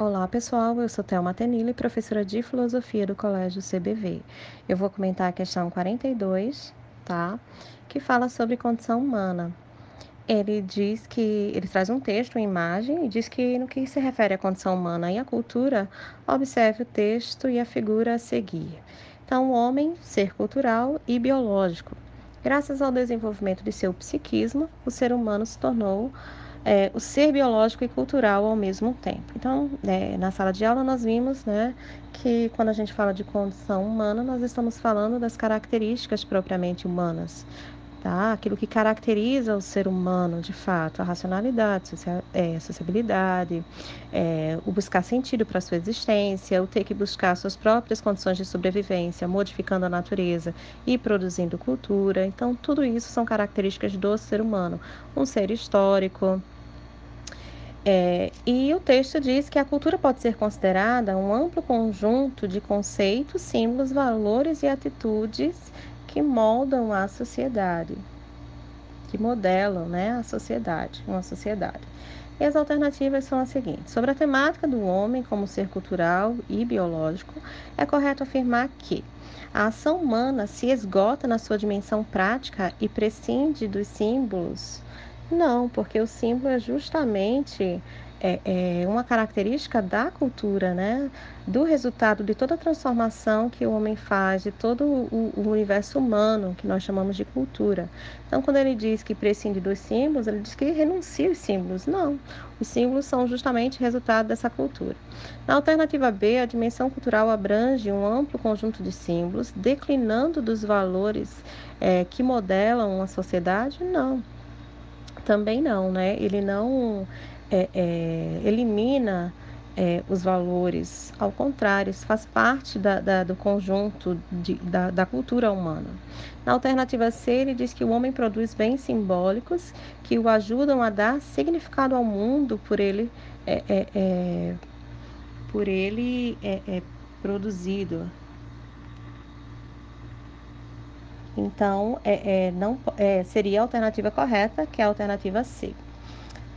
Olá, pessoal. Eu sou Thelma Tenille, professora de Filosofia do Colégio CBV. Eu vou comentar a questão 42, tá? Que fala sobre condição humana. Ele diz que ele traz um texto, uma imagem, e diz que no que se refere à condição humana e à cultura, observe o texto e a figura a seguir. Então, o homem, ser cultural e biológico. Graças ao desenvolvimento de seu psiquismo, o ser humano se tornou é, o ser biológico e cultural ao mesmo tempo. Então, é, na sala de aula, nós vimos né, que quando a gente fala de condição humana, nós estamos falando das características propriamente humanas. Tá? Aquilo que caracteriza o ser humano, de fato, a racionalidade, é, a sociabilidade, é, o buscar sentido para a sua existência, o ter que buscar suas próprias condições de sobrevivência, modificando a natureza e produzindo cultura. Então, tudo isso são características do ser humano. Um ser histórico, é, e o texto diz que a cultura pode ser considerada um amplo conjunto de conceitos, símbolos, valores e atitudes que moldam a sociedade, que modelam né, a sociedade, uma sociedade. E as alternativas são as seguintes: sobre a temática do homem como ser cultural e biológico, é correto afirmar que a ação humana se esgota na sua dimensão prática e prescinde dos símbolos não, porque o símbolo é justamente é, é uma característica da cultura, né? Do resultado de toda a transformação que o homem faz, de todo o, o, universo humano, que nós chamamos de cultura. Então, quando ele diz que prescinde dos símbolos, ele diz que renuncia aos símbolos. Não, os símbolos são justamente resultado dessa cultura. Na alternativa B, a dimensão cultural abrange um amplo conjunto de símbolos, declinando dos valores é, que modelam uma sociedade? Não também não, né? Ele não é, é, elimina é, os valores, ao contrário, isso faz parte da, da, do conjunto de, da, da, cultura humana. Na alternativa C, ele diz que o homem produz bens simbólicos que o ajudam a dar significado ao mundo por ele, é, é, é, por ele produzido. Então, é, é, não, é, seria a alternativa correta, que é a alternativa C.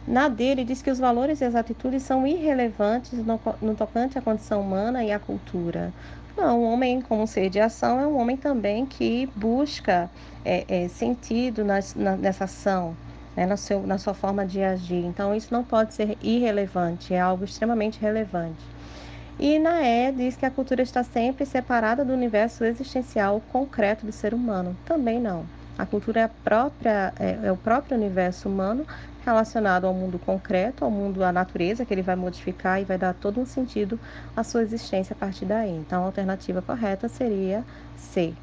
Na dele, diz que os valores e as atitudes são irrelevantes no, no tocante à condição humana e à cultura. Não, o homem, como ser de ação, é um homem também que busca é, é, sentido nas, na, nessa ação, né, na, seu, na sua forma de agir. Então, isso não pode ser irrelevante, é algo extremamente relevante. E na E diz que a cultura está sempre separada do universo existencial concreto do ser humano. Também não. A cultura é, a própria, é, é o próprio universo humano relacionado ao mundo concreto, ao mundo, à natureza, que ele vai modificar e vai dar todo um sentido à sua existência a partir daí. Então, a alternativa correta seria C.